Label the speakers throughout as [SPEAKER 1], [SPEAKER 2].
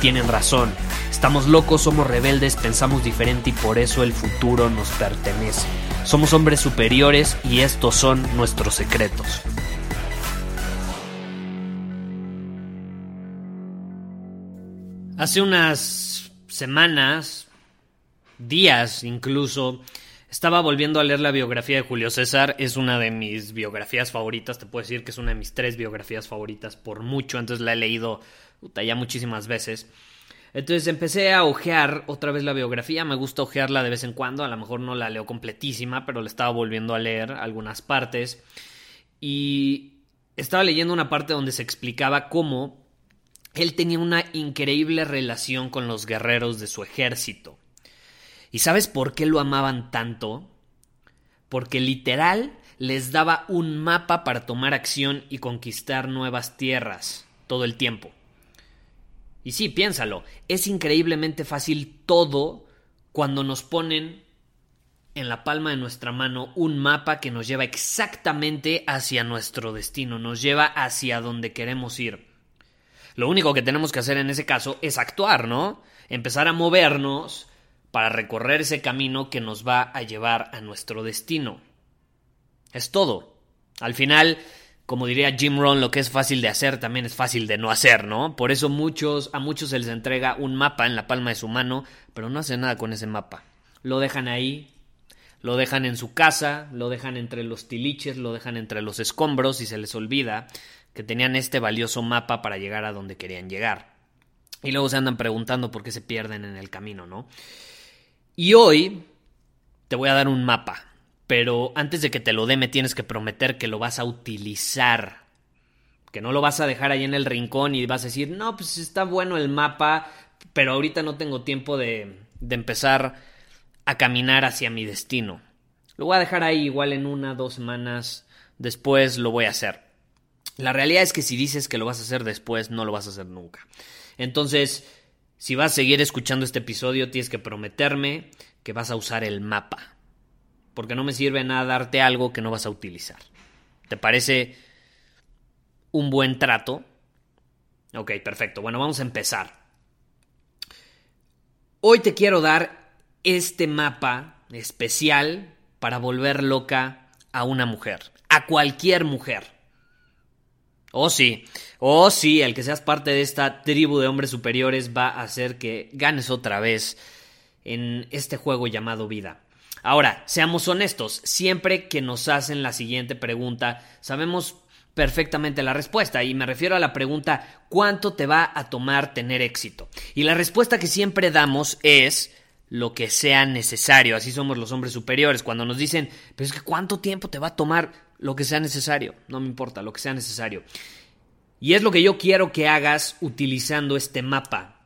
[SPEAKER 1] tienen razón. Estamos locos, somos rebeldes, pensamos diferente y por eso el futuro nos pertenece. Somos hombres superiores y estos son nuestros secretos. Hace unas semanas, días incluso, estaba volviendo a leer la biografía de Julio César. Es una de mis biografías favoritas. Te puedo decir que es una de mis tres biografías favoritas por mucho. Antes la he leído ya muchísimas veces. Entonces empecé a ojear otra vez la biografía. Me gusta ojearla de vez en cuando. A lo mejor no la leo completísima, pero le estaba volviendo a leer algunas partes. Y estaba leyendo una parte donde se explicaba cómo él tenía una increíble relación con los guerreros de su ejército. ¿Y sabes por qué lo amaban tanto? Porque literal les daba un mapa para tomar acción y conquistar nuevas tierras todo el tiempo. Y sí, piénsalo, es increíblemente fácil todo cuando nos ponen en la palma de nuestra mano un mapa que nos lleva exactamente hacia nuestro destino, nos lleva hacia donde queremos ir. Lo único que tenemos que hacer en ese caso es actuar, ¿no? Empezar a movernos para recorrer ese camino que nos va a llevar a nuestro destino. Es todo. Al final, como diría Jim Rohn, lo que es fácil de hacer también es fácil de no hacer, ¿no? Por eso muchos, a muchos se les entrega un mapa en la palma de su mano, pero no hacen nada con ese mapa. Lo dejan ahí, lo dejan en su casa, lo dejan entre los tiliches, lo dejan entre los escombros y se les olvida que tenían este valioso mapa para llegar a donde querían llegar. Y luego se andan preguntando por qué se pierden en el camino, ¿no? Y hoy te voy a dar un mapa, pero antes de que te lo dé me tienes que prometer que lo vas a utilizar. Que no lo vas a dejar ahí en el rincón y vas a decir, no, pues está bueno el mapa, pero ahorita no tengo tiempo de, de empezar a caminar hacia mi destino. Lo voy a dejar ahí igual en una, dos semanas, después lo voy a hacer. La realidad es que si dices que lo vas a hacer después, no lo vas a hacer nunca. Entonces, si vas a seguir escuchando este episodio, tienes que prometerme que vas a usar el mapa. Porque no me sirve nada darte algo que no vas a utilizar. ¿Te parece un buen trato? Ok, perfecto. Bueno, vamos a empezar. Hoy te quiero dar este mapa especial para volver loca a una mujer, a cualquier mujer. Oh sí, oh sí, el que seas parte de esta tribu de hombres superiores va a hacer que ganes otra vez en este juego llamado vida. Ahora, seamos honestos, siempre que nos hacen la siguiente pregunta, sabemos perfectamente la respuesta y me refiero a la pregunta ¿cuánto te va a tomar tener éxito? Y la respuesta que siempre damos es lo que sea necesario, así somos los hombres superiores, cuando nos dicen, pero es que ¿cuánto tiempo te va a tomar? lo que sea necesario, no me importa, lo que sea necesario. Y es lo que yo quiero que hagas utilizando este mapa,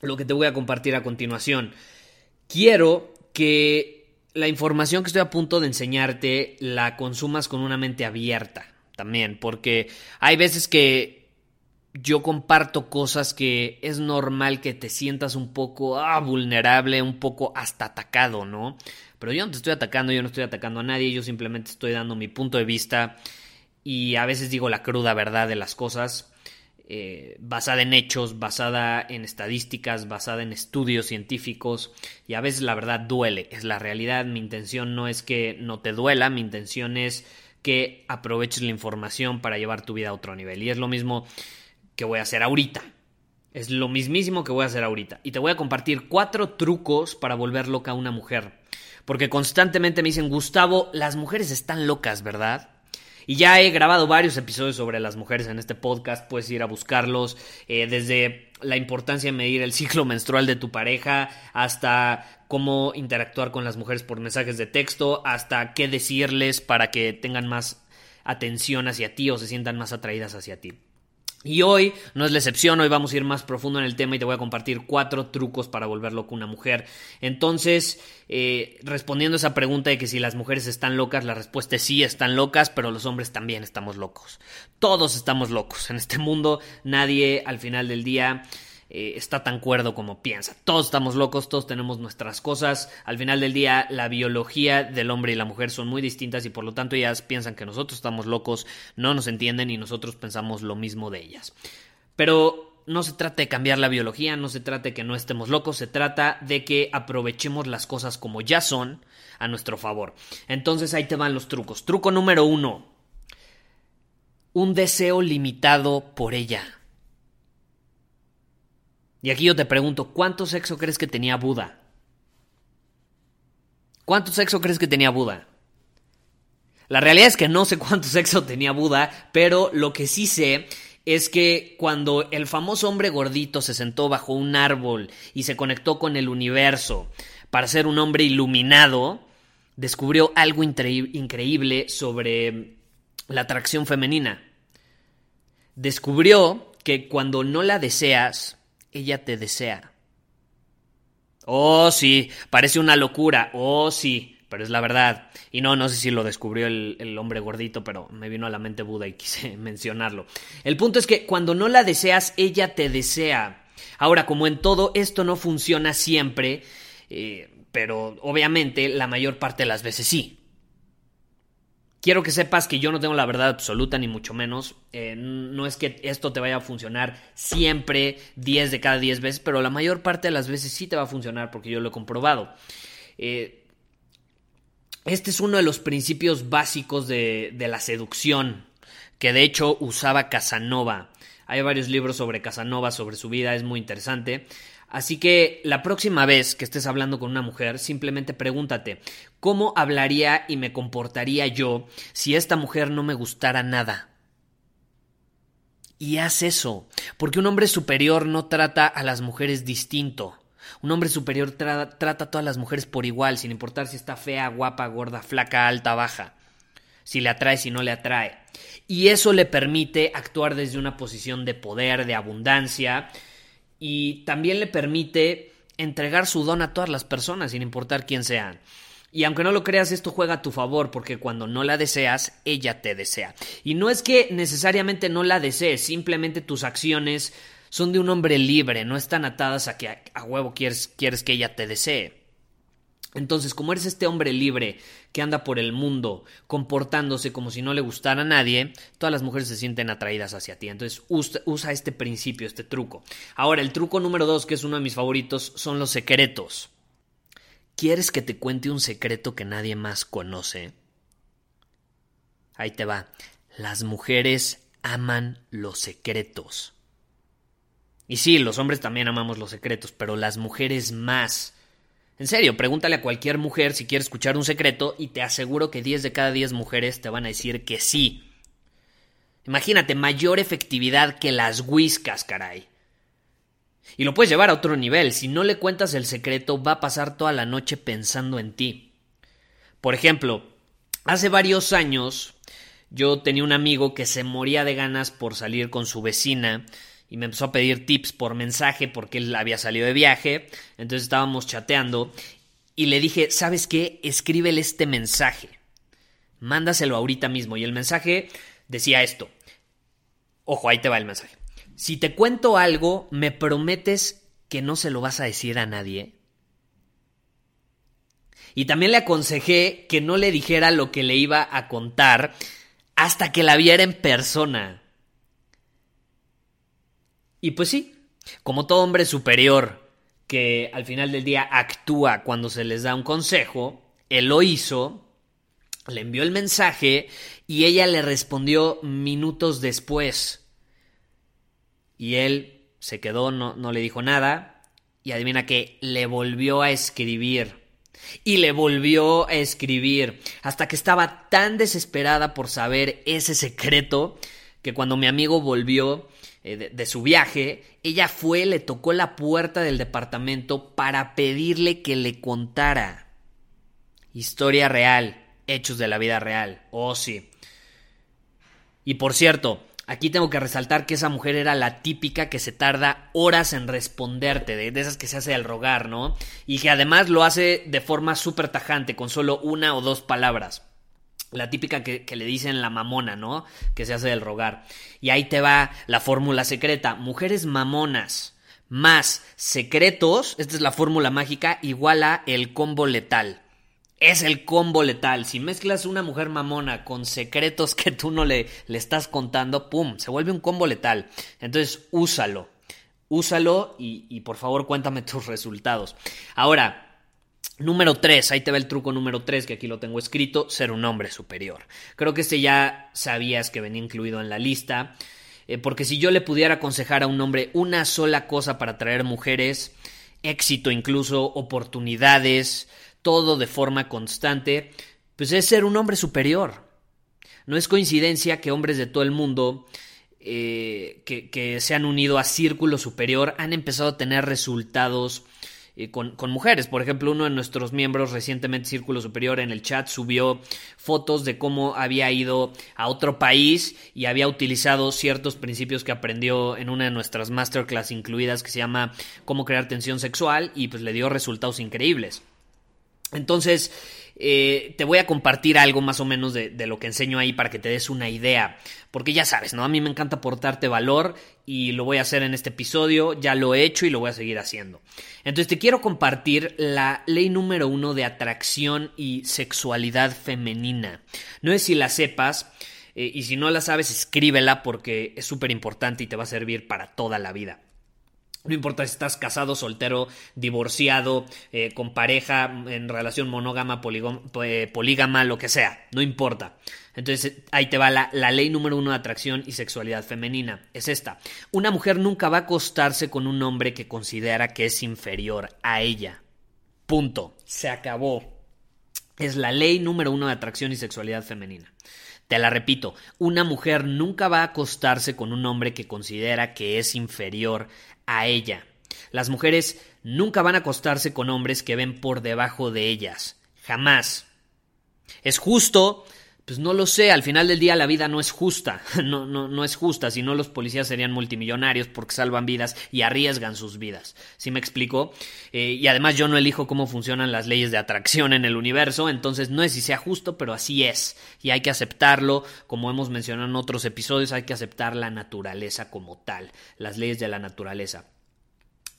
[SPEAKER 1] lo que te voy a compartir a continuación. Quiero que la información que estoy a punto de enseñarte la consumas con una mente abierta también, porque hay veces que yo comparto cosas que es normal que te sientas un poco ah, vulnerable, un poco hasta atacado, ¿no? Pero yo no te estoy atacando, yo no estoy atacando a nadie, yo simplemente estoy dando mi punto de vista y a veces digo la cruda verdad de las cosas, eh, basada en hechos, basada en estadísticas, basada en estudios científicos y a veces la verdad duele, es la realidad, mi intención no es que no te duela, mi intención es que aproveches la información para llevar tu vida a otro nivel y es lo mismo que voy a hacer ahorita. Es lo mismísimo que voy a hacer ahorita. Y te voy a compartir cuatro trucos para volver loca a una mujer porque constantemente me dicen, Gustavo, las mujeres están locas, ¿verdad? Y ya he grabado varios episodios sobre las mujeres en este podcast, puedes ir a buscarlos eh, desde la importancia de medir el ciclo menstrual de tu pareja hasta cómo interactuar con las mujeres por mensajes de texto, hasta qué decirles para que tengan más atención hacia ti o se sientan más atraídas hacia ti. Y hoy no es la excepción, hoy vamos a ir más profundo en el tema y te voy a compartir cuatro trucos para volver loco una mujer. Entonces, eh, respondiendo a esa pregunta de que si las mujeres están locas, la respuesta es sí, están locas, pero los hombres también estamos locos. Todos estamos locos. En este mundo nadie al final del día eh, está tan cuerdo como piensa. Todos estamos locos, todos tenemos nuestras cosas. Al final del día, la biología del hombre y la mujer son muy distintas y por lo tanto ellas piensan que nosotros estamos locos, no nos entienden y nosotros pensamos lo mismo de ellas. Pero no se trata de cambiar la biología, no se trata de que no estemos locos, se trata de que aprovechemos las cosas como ya son a nuestro favor. Entonces ahí te van los trucos. Truco número uno. Un deseo limitado por ella. Y aquí yo te pregunto, ¿cuánto sexo crees que tenía Buda? ¿Cuánto sexo crees que tenía Buda? La realidad es que no sé cuánto sexo tenía Buda, pero lo que sí sé es que cuando el famoso hombre gordito se sentó bajo un árbol y se conectó con el universo para ser un hombre iluminado, descubrió algo increíble sobre la atracción femenina. Descubrió que cuando no la deseas, ella te desea. Oh, sí, parece una locura. Oh, sí, pero es la verdad. Y no, no sé si lo descubrió el, hombre gordito, pero me vino a la mente Buda y quise mencionarlo. El punto es que cuando no la deseas, ella te desea. Ahora, como en todo, esto no funciona siempre, eh, pero obviamente la mayor parte de las veces sí. Quiero que sepas que yo no tengo la verdad absoluta, ni mucho menos. Eh, no es que esto te vaya a funcionar siempre, 10 de cada 10 veces, pero la mayor parte de las veces sí te va a funcionar porque yo lo he comprobado. Eh, este es uno de los principios básicos de, de la seducción, que de hecho usaba Casanova. Hay varios libros sobre Casanova, sobre su vida, es muy interesante. Así que la próxima vez que estés hablando con una mujer, simplemente pregúntate, ¿cómo hablaría y me comportaría yo si esta mujer no me gustara nada? Y haz eso, porque un hombre superior no trata a las mujeres distinto. Un hombre superior trata a todas las mujeres por igual, sin importar si está fea, guapa, gorda, flaca, alta, baja, si le atrae, si no le atrae. Y eso le permite actuar desde una posición de poder, de abundancia, y también le permite entregar su don a todas las personas, sin importar quién sean. Y aunque no lo creas, esto juega a tu favor, porque cuando no la deseas, ella te desea. Y no es que necesariamente no la desees, simplemente tus acciones son de un hombre libre, no están atadas a que a, huevo quieres, quieres que ella te desee. Entonces, como eres este hombre libre que anda por el mundo comportándose como si no le gustara a nadie, todas las mujeres se sienten atraídas hacia ti. Entonces, usa, este principio, este truco. Ahora, el truco número dos, que es uno de mis favoritos, son los secretos. ¿Quieres que te cuente un secreto que nadie más conoce? Ahí te va. Las mujeres aman los secretos. Y sí, los hombres también amamos los secretos, pero las mujeres más. En serio, pregúntale a cualquier mujer si quiere escuchar un secreto y te aseguro que 10 de cada 10 mujeres te van a decir que sí. Imagínate, mayor efectividad que las whiskas, caray. Y lo puedes llevar a otro nivel. Si no le cuentas el secreto, va a pasar toda la noche pensando en ti. Por ejemplo, hace varios años yo tenía un amigo que se moría de ganas por salir con su vecina y me empezó a pedir tips por mensaje porque él había salido de viaje. Entonces estábamos chateando y le dije, ¿sabes qué? Escríbele este mensaje. Mándaselo ahorita mismo. Y el mensaje decía esto. Ojo, ahí te va el mensaje. Si te cuento algo, ¿me prometes que no se lo vas a decir a nadie? Y también le aconsejé que no le dijera lo que le iba a contar hasta que la viera en persona. Y pues sí, como todo hombre superior que al final del día actúa cuando se les da un consejo, él lo hizo, le envió el mensaje y ella le respondió minutos después. Y él se quedó, no, no le dijo nada y adivina que le volvió a escribir. Y le volvió a escribir hasta que estaba tan desesperada por saber ese secreto que cuando mi amigo volvió eh, de, su viaje, ella fue, le tocó la puerta del departamento para pedirle que le contara. Historia real, hechos de la vida real. Oh, sí. Y por cierto, aquí tengo que resaltar que esa mujer era la típica que se tarda horas en responderte, de, de esas que se hace al rogar, ¿no? Y que además lo hace de forma súper tajante, con solo una o dos palabras. La típica que, le dicen la mamona, ¿no? Que se hace del rogar. Y ahí te va la fórmula secreta. Mujeres mamonas más secretos, esta es la fórmula mágica, igual a el combo letal. Es el combo letal. Si mezclas una mujer mamona con secretos que tú no le, le estás contando, ¡pum! Se vuelve un combo letal. Entonces, úsalo. Úsalo y, y por favor cuéntame tus resultados. Ahora, Número 3, ahí te va el truco número 3, que aquí lo tengo escrito, ser un hombre superior. Creo que este ya sabías que venía incluido en la lista, eh, porque si yo le pudiera aconsejar a un hombre una sola cosa para atraer mujeres, éxito incluso, oportunidades, todo de forma constante, pues es ser un hombre superior. No es coincidencia que hombres de todo el mundo eh, que, que se han unido a Círculo Superior han empezado a tener resultados con, con, mujeres. Por ejemplo, uno de nuestros miembros recientemente Círculo Superior en el chat subió fotos de cómo había ido a otro país y había utilizado ciertos principios que aprendió en una de nuestras masterclass incluidas que se llama cómo crear tensión sexual y pues le dio resultados increíbles. Entonces, eh, te voy a compartir algo más o menos de, lo que enseño ahí para que te des una idea. Porque ya sabes, ¿no? A mí me encanta aportarte valor y lo voy a hacer en este episodio, ya lo he hecho y lo voy a seguir haciendo. Entonces te quiero compartir la ley número uno de atracción y sexualidad femenina. No es si la sepas. Eh, y si no la sabes, escríbela porque es súper importante y te va a servir para toda la vida. No importa si estás casado, soltero, divorciado, eh, con pareja, en relación monógama, eh, polígama, lo que sea, no importa. Entonces ahí te va la, ley número uno de atracción y sexualidad femenina. Es esta. Una mujer nunca va a acostarse con un hombre que considera que es inferior a ella. Punto. Se acabó. Es la ley número uno de atracción y sexualidad femenina. Te la repito, una mujer nunca va a acostarse con un hombre que considera que es inferior a ella. Las mujeres nunca van a acostarse con hombres que ven por debajo de ellas. Jamás. ¿Es justo? Pues no lo sé, al final del día la vida no es justa, no, no, no es justa, si no los policías serían multimillonarios porque salvan vidas y arriesgan sus vidas. ¿Sí me explico? Eh, y además yo no elijo cómo funcionan las leyes de atracción en el universo, entonces no es si sea justo, pero así es. Y hay que aceptarlo, como hemos mencionado en otros episodios, hay que aceptar la naturaleza como tal, las leyes de la naturaleza.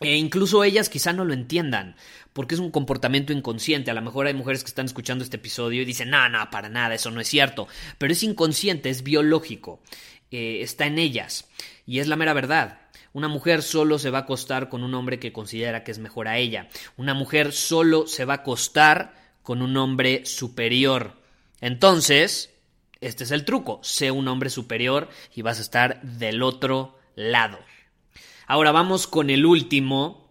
[SPEAKER 1] E incluso ellas quizá no lo entiendan, porque es un comportamiento inconsciente. A lo mejor hay mujeres que están escuchando este episodio y dicen, no, no, para nada, eso no es cierto. Pero es inconsciente, es biológico, eh, está en ellas. Y es la mera verdad. Una mujer solo se va a acostar con un hombre que considera que es mejor a ella. Una mujer solo se va a acostar con un hombre superior. Entonces, este es el truco. Sé un hombre superior y vas a estar del otro lado. Ahora vamos con el último,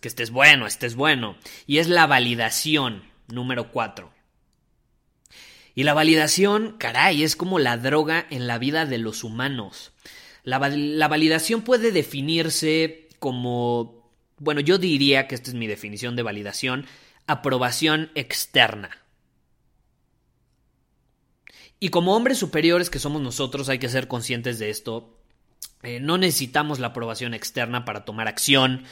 [SPEAKER 1] que este es bueno, este es bueno, y es la validación número 4. Y la validación, caray, es como la droga en la vida de los humanos. La, la, validación puede definirse como, bueno, yo diría que esta es mi definición de validación, aprobación externa. Y como hombres superiores que somos nosotros hay que ser conscientes de esto eh, no necesitamos la aprobación externa para tomar acción,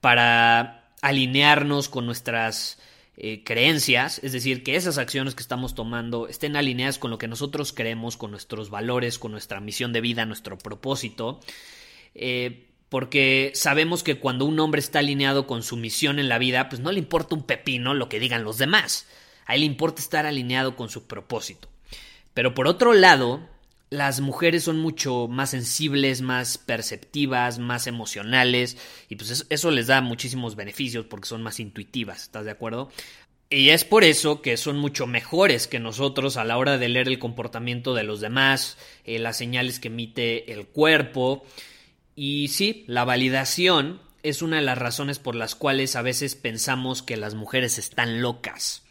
[SPEAKER 1] para alinearnos con nuestras eh, creencias, es decir, que esas acciones que estamos tomando estén alineadas con lo que nosotros creemos, con nuestros valores, con nuestra misión de vida, nuestro propósito. Eh, porque sabemos que cuando un hombre está alineado con su misión en la vida, pues no le importa un pepino lo que digan los demás. A él le importa estar alineado con su propósito. Pero por otro lado, las mujeres son mucho más sensibles, más perceptivas, más emocionales y pues eso, les da muchísimos beneficios porque son más intuitivas, ¿estás de acuerdo? Y es por eso que son mucho mejores que nosotros a la hora de leer el comportamiento de los demás, eh, las señales que emite el cuerpo. Y sí, la validación es una de las razones por las cuales a veces pensamos que las mujeres están locas.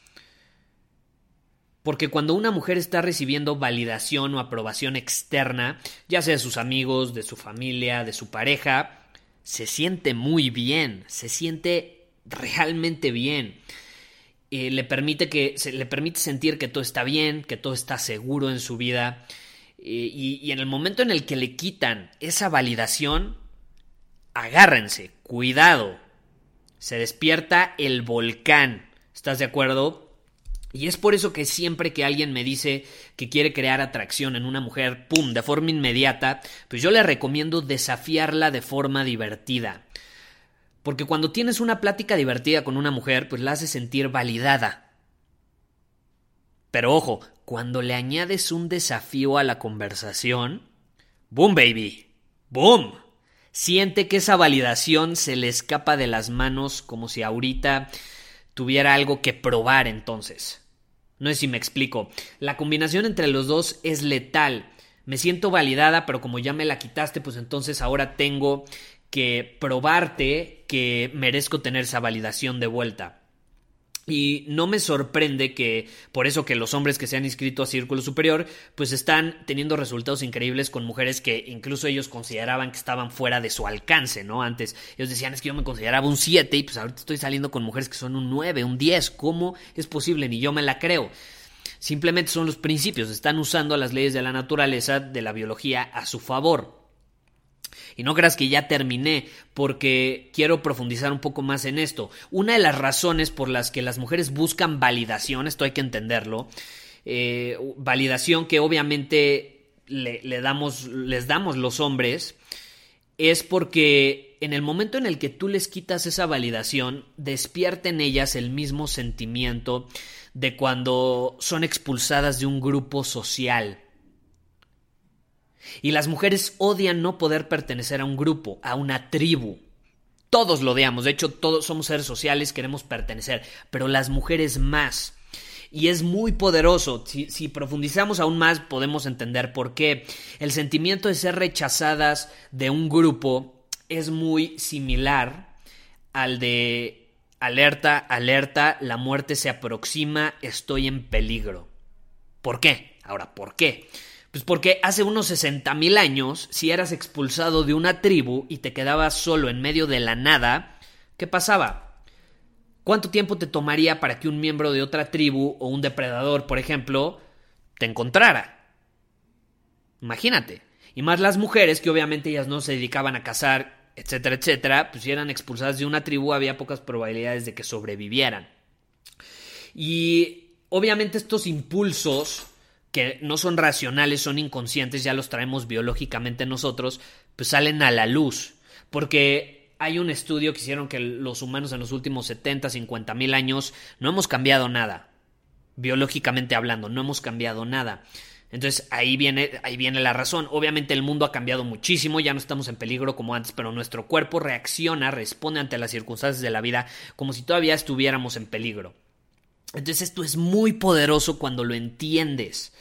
[SPEAKER 1] Porque cuando una mujer está recibiendo validación o aprobación externa, ya sea de sus amigos, de su familia, de su pareja, se siente muy bien, se siente realmente bien. Eh, le, permite que, le permite sentir que todo está bien, que todo está seguro en su vida. Eh, y en el momento en el que le quitan esa validación, agárrense, cuidado. Se despierta el volcán. ¿Estás de acuerdo? Y es por eso que siempre que alguien me dice que quiere crear atracción en una mujer, ¡pum!, de forma inmediata, pues yo le recomiendo desafiarla de forma divertida. Porque cuando tienes una plática divertida con una mujer, pues la hace sentir validada. Pero ojo, cuando le añades un desafío a la conversación, ¡boom, baby! ¡Boom! Siente que esa validación se le escapa de las manos como si ahorita tuviera algo que probar entonces. No sé si me explico. La combinación entre los dos es letal. Me siento validada, pero como ya me la quitaste, pues entonces ahora tengo que probarte que merezco tener esa validación de vuelta. Y no me sorprende que, por eso que los hombres que se han inscrito a Círculo Superior, pues están teniendo resultados increíbles con mujeres que incluso ellos consideraban que estaban fuera de su alcance, ¿no? Antes ellos decían, es que yo me consideraba un 7 y pues ahorita estoy saliendo con mujeres que son un 9, un 10. ¿Cómo es posible? Ni yo me la creo. Simplemente son los principios, están usando las leyes de la naturaleza, de la biología a su favor. Y no creas que ya terminé, porque quiero profundizar un poco más en esto. Una de las razones por las que las mujeres buscan validación, esto hay que entenderlo, eh, validación que obviamente le, damos, les damos los hombres, es porque en el momento en el que tú les quitas esa validación, despierta en ellas el mismo sentimiento de cuando son expulsadas de un grupo social y las mujeres odian no poder pertenecer a un grupo, a una tribu. Todos lo odiamos, de hecho todos somos seres sociales, queremos pertenecer, pero las mujeres más. Y es muy poderoso. Si, si, profundizamos aún más, podemos entender por qué. El sentimiento de ser rechazadas de un grupo es muy similar al de alerta, alerta, la muerte se aproxima, estoy en peligro. ¿Por qué? Ahora, ¿por qué? Pues porque hace unos 60 mil años, si eras expulsado de una tribu y te quedabas solo en medio de la nada, ¿qué pasaba? ¿Cuánto tiempo te tomaría para que un miembro de otra tribu o un depredador, por ejemplo, te encontrara? Imagínate. Y más las mujeres, que obviamente ellas no se dedicaban a cazar, etcétera, etcétera, pues si eran expulsadas de una tribu había pocas probabilidades de que sobrevivieran. Y obviamente estos impulsos que no son racionales, son inconscientes, ya los traemos biológicamente nosotros, pues salen a la luz. Porque hay un estudio que hicieron que los humanos en los últimos 70, 50 mil años no hemos cambiado nada. Biológicamente hablando, no hemos cambiado nada. Entonces ahí viene, ahí viene la razón. Obviamente el mundo ha cambiado muchísimo, ya no estamos en peligro como antes, pero nuestro cuerpo reacciona, responde ante las circunstancias de la vida como si todavía estuviéramos en peligro. Entonces esto es muy poderoso cuando lo entiendes.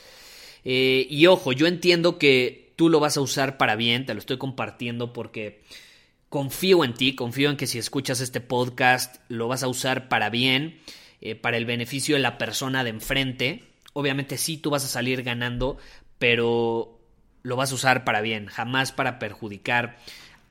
[SPEAKER 1] Eh, y ojo, yo entiendo que tú lo vas a usar para bien, te lo estoy compartiendo porque confío en ti, confío en que si escuchas este podcast lo vas a usar para bien, eh, para el beneficio de la persona de enfrente. Obviamente sí, tú vas a salir ganando, pero lo vas a usar para bien, jamás para perjudicar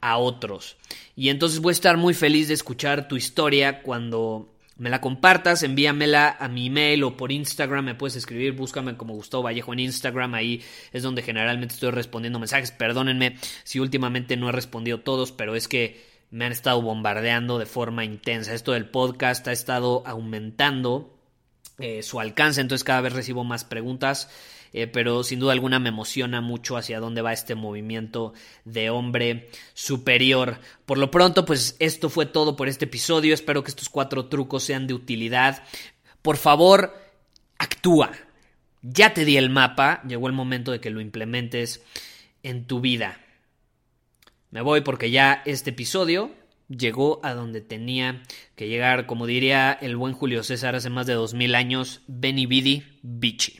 [SPEAKER 1] a otros. Y entonces voy a estar muy feliz de escuchar tu historia cuando me la compartas, envíamela a mi email o por Instagram, me puedes escribir, búscame como Gustavo Vallejo en Instagram, ahí es donde generalmente estoy respondiendo mensajes, perdónenme si últimamente no he respondido todos, pero es que me han estado bombardeando de forma intensa. Esto del podcast ha estado aumentando eh, su alcance, entonces cada vez recibo más preguntas. Eh, pero sin duda alguna me emociona mucho hacia dónde va este movimiento de hombre superior. Por lo pronto, pues esto fue todo por este episodio. Espero que estos cuatro trucos sean de utilidad. Por favor, actúa. Ya te di el mapa, llegó el momento de que lo implementes en tu vida. Me voy porque ya este episodio llegó a donde tenía que llegar, como diría el buen Julio César hace más de dos mil años, Beni Vidi Bichi.